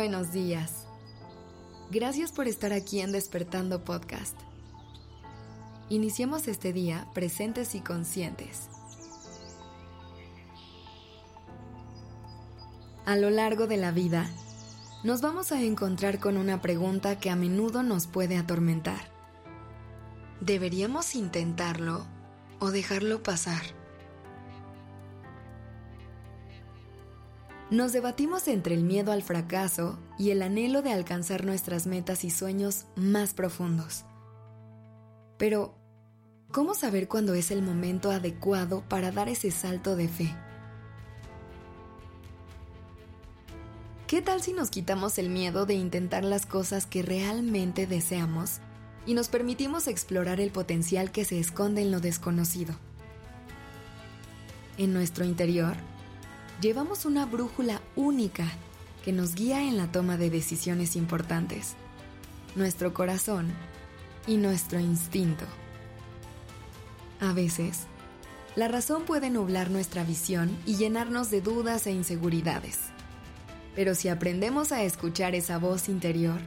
buenos días. Gracias por estar aquí en Despertando Podcast. Iniciemos este día presentes y conscientes. A lo largo de la vida, nos vamos a encontrar con una pregunta que a menudo nos puede atormentar. ¿Deberíamos intentarlo o dejarlo pasar? Nos debatimos entre el miedo al fracaso y el anhelo de alcanzar nuestras metas y sueños más profundos. Pero, ¿cómo saber cuándo es el momento adecuado para dar ese salto de fe? ¿Qué tal si nos quitamos el miedo de intentar las cosas que realmente deseamos y nos permitimos explorar el potencial que se esconde en lo desconocido? En nuestro interior, llevamos una brújula única que nos guía en la toma de decisiones importantes, nuestro corazón y nuestro instinto. A veces, la razón puede nublar nuestra visión y llenarnos de dudas e inseguridades. Pero si aprendemos a escuchar esa voz interior,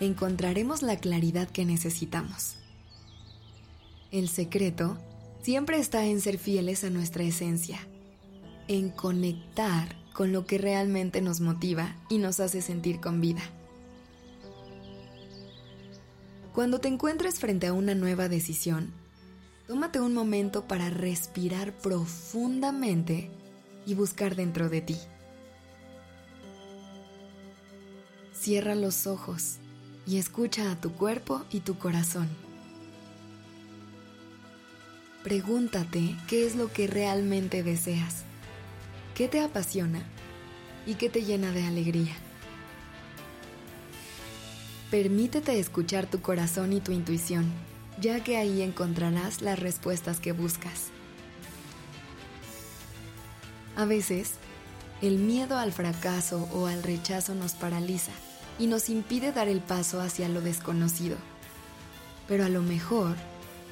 encontraremos la claridad que necesitamos. El secreto siempre está en ser fieles a nuestra esencia en conectar con lo que realmente nos motiva y nos hace sentir con vida. Cuando te encuentres frente a una nueva decisión, tómate un momento para respirar profundamente y buscar dentro de ti. Cierra los ojos y escucha a tu cuerpo y tu corazón. Pregúntate qué es lo que realmente deseas ¿Qué te apasiona y qué te llena de alegría? Permítete escuchar tu corazón y tu intuición, ya que ahí encontrarás las respuestas que buscas. A veces, el miedo al fracaso o al rechazo nos paraliza y nos impide dar el paso hacia lo desconocido. Pero a lo mejor,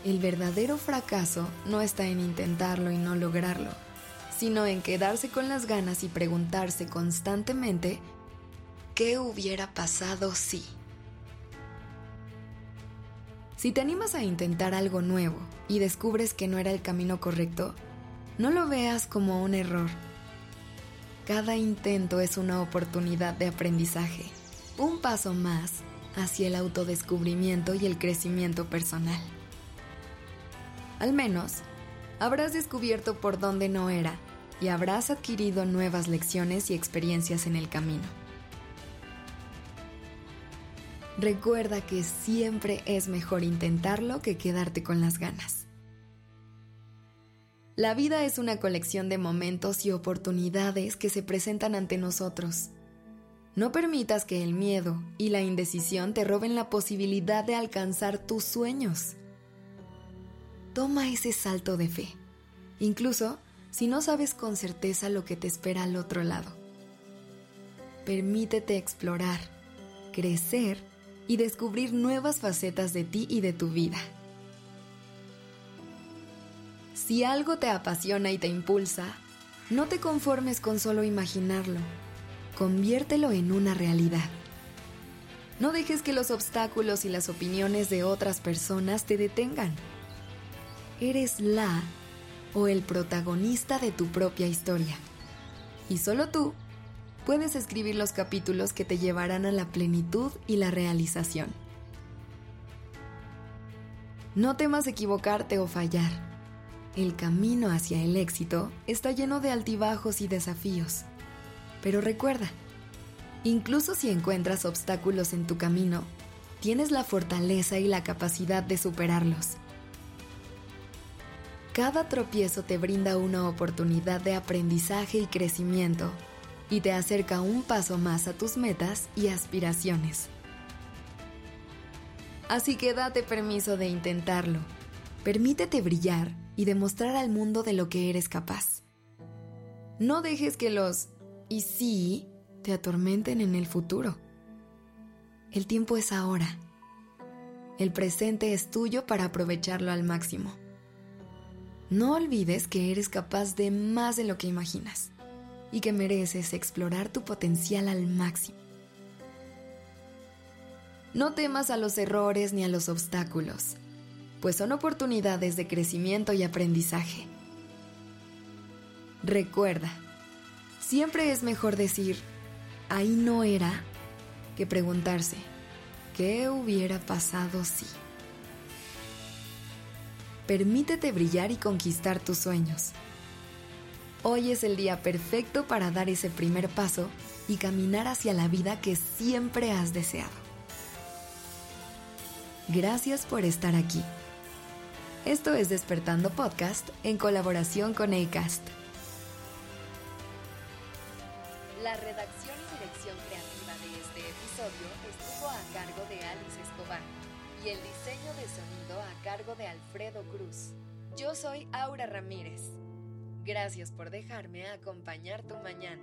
el verdadero fracaso no está en intentarlo y no lograrlo, sino en quedarse con las ganas y preguntarse constantemente ¿qué hubiera pasado si? Si te animas a intentar algo nuevo y descubres que no era el camino correcto, no lo veas como un error. Cada intento es una oportunidad de aprendizaje, un paso más hacia el autodescubrimiento y el crecimiento personal. Al menos, habrás descubierto por dónde no era y habrás adquirido nuevas lecciones y experiencias en el camino. Recuerda que siempre es mejor intentarlo que quedarte con las ganas. La vida es una colección de momentos y oportunidades que se presentan ante nosotros. No permitas que el miedo y la indecisión te roben la posibilidad de alcanzar tus sueños. Toma ese salto de fe. Incluso si no sabes con certeza lo que te espera al otro lado. Permítete explorar, crecer y descubrir nuevas facetas de ti y de tu vida. Si algo te apasiona y te impulsa, no te conformes con solo imaginarlo, conviértelo en una realidad. No dejes que los obstáculos y las opiniones de otras personas te detengan. Eres la o el protagonista de tu propia historia. Y solo tú puedes escribir los capítulos que te llevarán a la plenitud y la realización. No temas equivocarte o fallar. El camino hacia el éxito está lleno de altibajos y desafíos. Pero recuerda, incluso si encuentras obstáculos en tu camino, tienes la fortaleza y la capacidad de superarlos. Cada tropiezo te brinda una oportunidad de aprendizaje y crecimiento y te acerca un paso más a tus metas y aspiraciones. Así que date permiso de intentarlo. Permítete brillar y demostrar al mundo de lo que eres capaz. No dejes que los y sí te atormenten en el futuro. El tiempo es ahora. El presente es tuyo para aprovecharlo al máximo. No olvides que eres capaz de más de lo que imaginas y que mereces explorar tu potencial al máximo. No temas a los errores ni a los obstáculos, pues son oportunidades de crecimiento y aprendizaje. Recuerda, siempre es mejor decir, ahí no era, que preguntarse, ¿qué hubiera pasado si? Permítete brillar y conquistar tus sueños. Hoy es el día perfecto para dar ese primer paso y caminar hacia la vida que siempre has deseado. Gracias por estar aquí. Esto es Despertando Podcast en colaboración con ACAST. Y el diseño de sonido a cargo de Alfredo Cruz. Yo soy Aura Ramírez. Gracias por dejarme acompañar tu mañana.